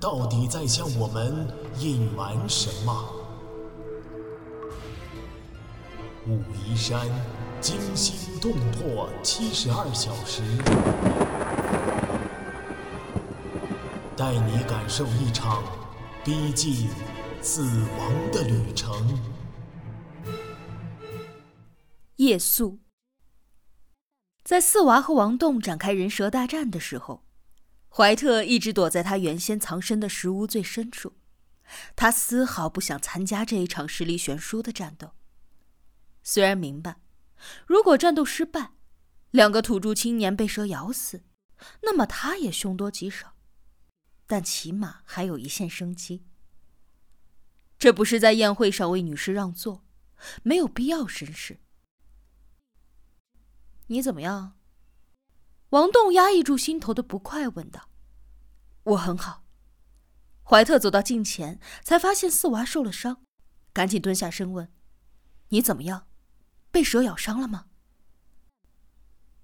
到底在向我们隐瞒什么？武夷山惊心动魄七十二小时，带你感受一场逼近死亡的旅程。夜宿，在四娃和王栋展开人蛇大战的时候，怀特一直躲在他原先藏身的石屋最深处，他丝毫不想参加这一场实力悬殊的战斗。虽然明白，如果战斗失败，两个土著青年被蛇咬死，那么他也凶多吉少，但起码还有一线生机。这不是在宴会上为女士让座，没有必要绅士。你怎么样？王栋压抑住心头的不快，问道：“我很好。”怀特走到近前，才发现四娃受了伤，赶紧蹲下身问：“你怎么样？被蛇咬伤了吗？”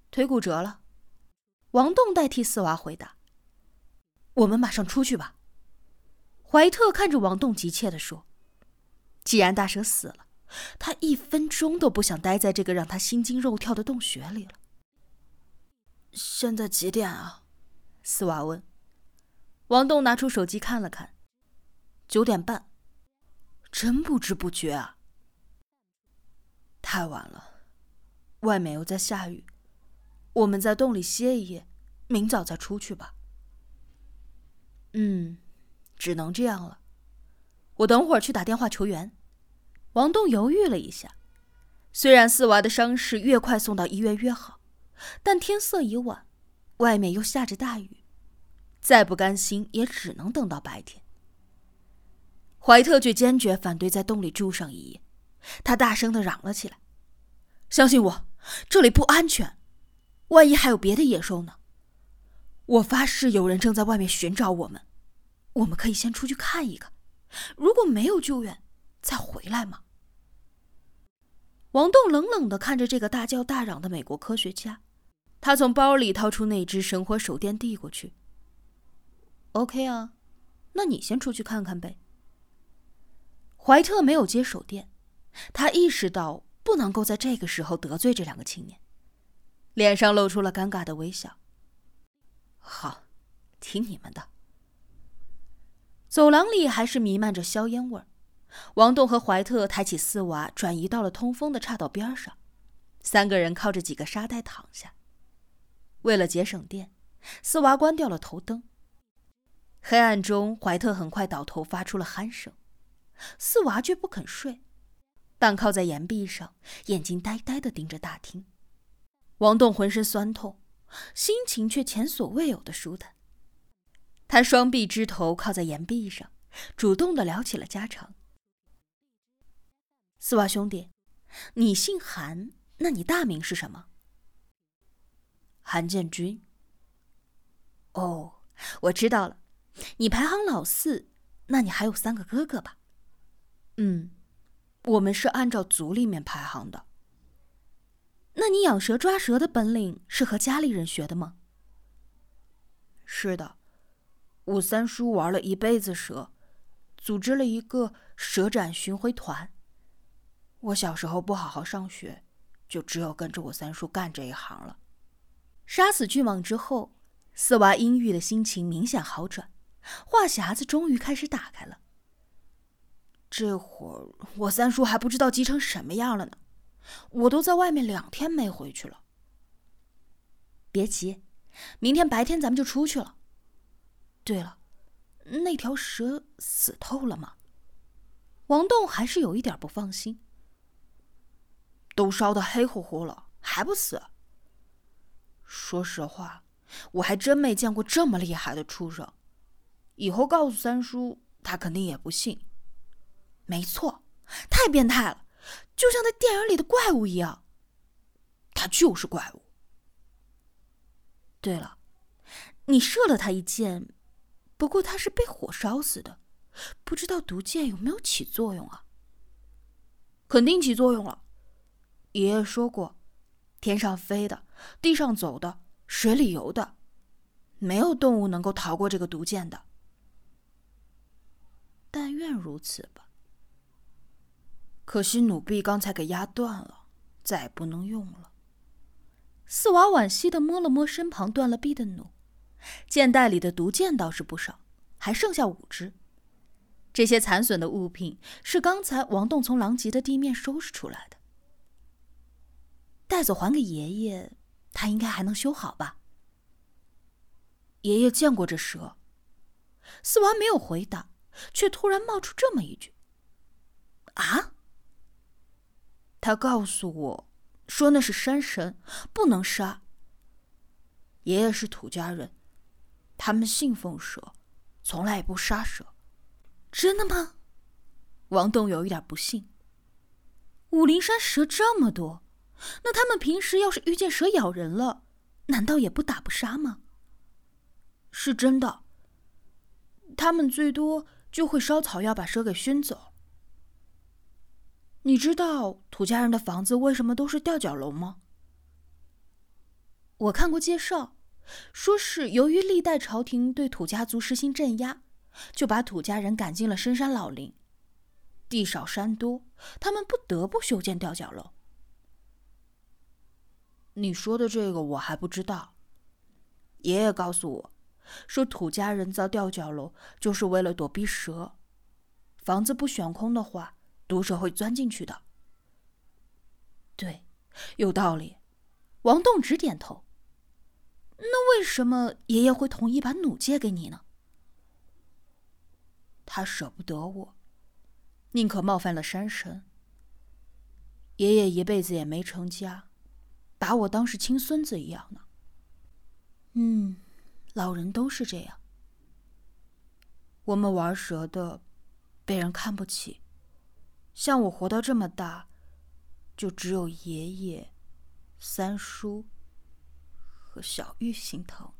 腿骨折了。王栋代替四娃回答：“我们马上出去吧。”怀特看着王栋，急切地说：“既然大蛇死了。”他一分钟都不想待在这个让他心惊肉跳的洞穴里了。现在几点啊？斯瓦问。王栋拿出手机看了看，九点半。真不知不觉啊！太晚了，外面又在下雨，我们在洞里歇一夜，明早再出去吧。嗯，只能这样了。我等会儿去打电话求援。王栋犹豫了一下，虽然四娃的伤势越快送到医院越好，但天色已晚，外面又下着大雨，再不甘心也只能等到白天。怀特却坚决反对在洞里住上一夜，他大声的嚷了起来：“相信我，这里不安全，万一还有别的野兽呢？我发誓，有人正在外面寻找我们，我们可以先出去看一看，如果没有救援，再回来嘛。”王栋冷冷的看着这个大叫大嚷的美国科学家，他从包里掏出那只神火手电递过去。OK 啊，那你先出去看看呗。怀特没有接手电，他意识到不能够在这个时候得罪这两个青年，脸上露出了尴尬的微笑。好，听你们的。走廊里还是弥漫着硝烟味儿。王栋和怀特抬起四娃，转移到了通风的岔道边上。三个人靠着几个沙袋躺下。为了节省电，四娃关掉了头灯。黑暗中，怀特很快倒头发出了鼾声，四娃却不肯睡，半靠在岩壁上，眼睛呆呆的盯着大厅。王栋浑身酸痛，心情却前所未有的舒坦。他双臂支头靠在岩壁上，主动的聊起了家常。四娃兄弟，你姓韩，那你大名是什么？韩建军。哦，我知道了，你排行老四，那你还有三个哥哥吧？嗯，我们是按照族里面排行的。那你养蛇抓蛇的本领是和家里人学的吗？是的，我三叔玩了一辈子蛇，组织了一个蛇展巡回团。我小时候不好好上学，就只有跟着我三叔干这一行了。杀死巨蟒之后，四娃阴郁的心情明显好转，话匣子终于开始打开了。这会儿我三叔还不知道急成什么样了呢，我都在外面两天没回去了。别急，明天白天咱们就出去了。对了，那条蛇死透了吗？王栋还是有一点不放心。都烧得黑乎乎了，还不死？说实话，我还真没见过这么厉害的畜生，以后告诉三叔，他肯定也不信。没错，太变态了，就像那电影里的怪物一样。他就是怪物。对了，你射了他一箭，不过他是被火烧死的，不知道毒箭有没有起作用啊？肯定起作用了。爷爷说过，天上飞的，地上走的，水里游的，没有动物能够逃过这个毒箭的。但愿如此吧。可惜弩臂刚才给压断了，再也不能用了。四娃惋惜的摸了摸身旁断了臂的弩，箭袋里的毒箭倒是不少，还剩下五支。这些残损的物品是刚才王栋从狼藉的地面收拾出来的。带走还给爷爷，他应该还能修好吧？爷爷见过这蛇。四娃没有回答，却突然冒出这么一句：“啊！”他告诉我。说那是山神，不能杀。爷爷是土家人，他们信奉蛇，从来也不杀蛇。真的吗？王栋有一点不信。武陵山蛇这么多，那他们平时要是遇见蛇咬人了，难道也不打不杀吗？是真的。他们最多就会烧草药把蛇给熏走。你知道土家人的房子为什么都是吊脚楼吗？我看过介绍，说是由于历代朝廷对土家族实行镇压，就把土家人赶进了深山老林，地少山多，他们不得不修建吊脚楼。你说的这个我还不知道，爷爷告诉我，说土家人造吊脚楼就是为了躲避蛇，房子不悬空的话。毒蛇会钻进去的。对，有道理。王栋直点头。那为什么爷爷会同意把弩借给你呢？他舍不得我，宁可冒犯了山神。爷爷一辈子也没成家，把我当是亲孙子一样呢。嗯，老人都是这样。我们玩蛇的，被人看不起。像我活到这么大，就只有爷爷、三叔和小玉心疼。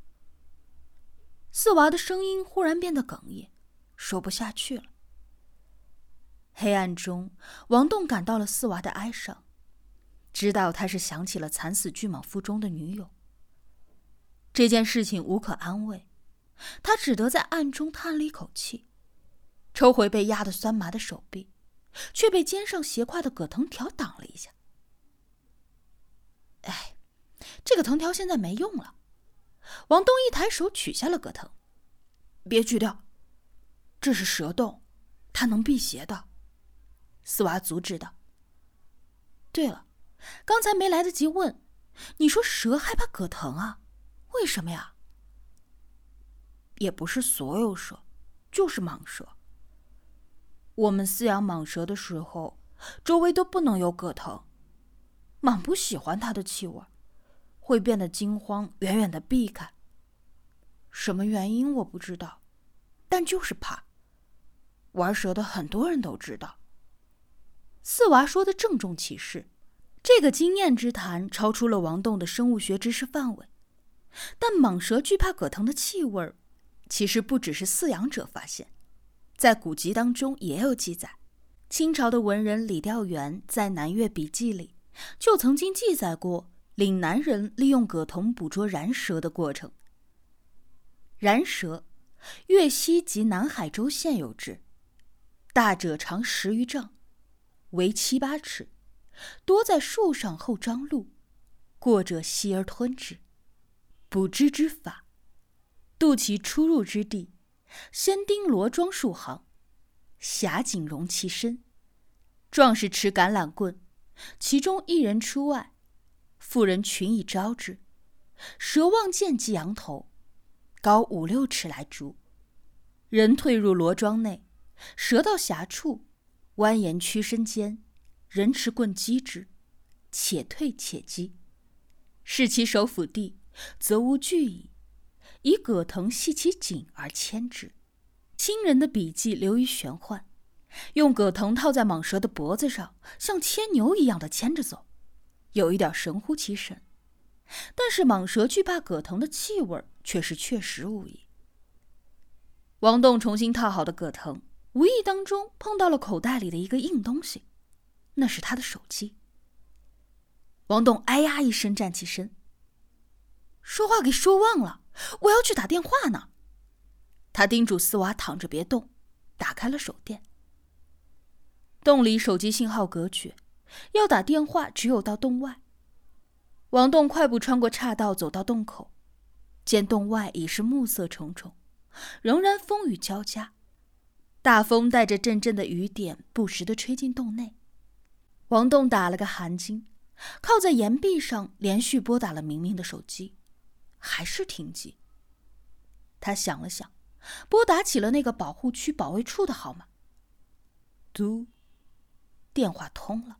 四娃的声音忽然变得哽咽，说不下去了。黑暗中，王栋感到了四娃的哀伤，知道他是想起了惨死巨蟒腹中的女友。这件事情无可安慰，他只得在暗中叹了一口气，抽回被压得酸麻的手臂。却被肩上斜挎的葛藤条挡了一下。哎，这个藤条现在没用了。王东一抬手取下了葛藤，别锯掉，这是蛇洞，它能辟邪的。四娃阻止道。对了，刚才没来得及问，你说蛇害怕葛藤啊？为什么呀？也不是所有蛇，就是蟒蛇。我们饲养蟒蛇的时候，周围都不能有葛藤。蟒不喜欢它的气味，会变得惊慌，远远的避开。什么原因我不知道，但就是怕。玩蛇的很多人都知道。四娃说的郑重其事，这个经验之谈超出了王栋的生物学知识范围。但蟒蛇惧怕葛藤的气味，其实不只是饲养者发现。在古籍当中也有记载，清朝的文人李调元在《南越笔记》里就曾经记载过岭南人利用葛藤捕捉燃蛇的过程。燃蛇，粤西及南海州现有之，大者长十余丈，为七八尺，多在树上后张露，过者吸而吞之。捕之之法，渡其出入之地。先钉罗桩数行，狭井容其身。壮士持橄榄棍，其中一人出外，妇人群以招之。蛇望见即扬头，高五六尺来逐。人退入罗桩内，蛇到狭处，蜿蜒屈身间，人持棍击之，且退且击。视其手抚地，则无惧矣。以葛藤系其颈而牵之，亲人的笔迹流于玄幻，用葛藤套在蟒蛇的脖子上，像牵牛一样的牵着走，有一点神乎其神。但是蟒蛇惧怕葛藤的气味，却是确实无疑。王栋重新套好的葛藤，无意当中碰到了口袋里的一个硬东西，那是他的手机。王栋哎呀一声站起身，说话给说忘了，我要去打电话呢。他叮嘱四娃躺着别动，打开了手电。洞里手机信号隔绝，要打电话只有到洞外。王栋快步穿过岔道，走到洞口，见洞外已是暮色重重，仍然风雨交加，大风带着阵阵的雨点不时的吹进洞内。王栋打了个寒噤。靠在岩壁上，连续拨打了明明的手机，还是停机。他想了想，拨打起了那个保护区保卫处的号码。嘟，电话通了。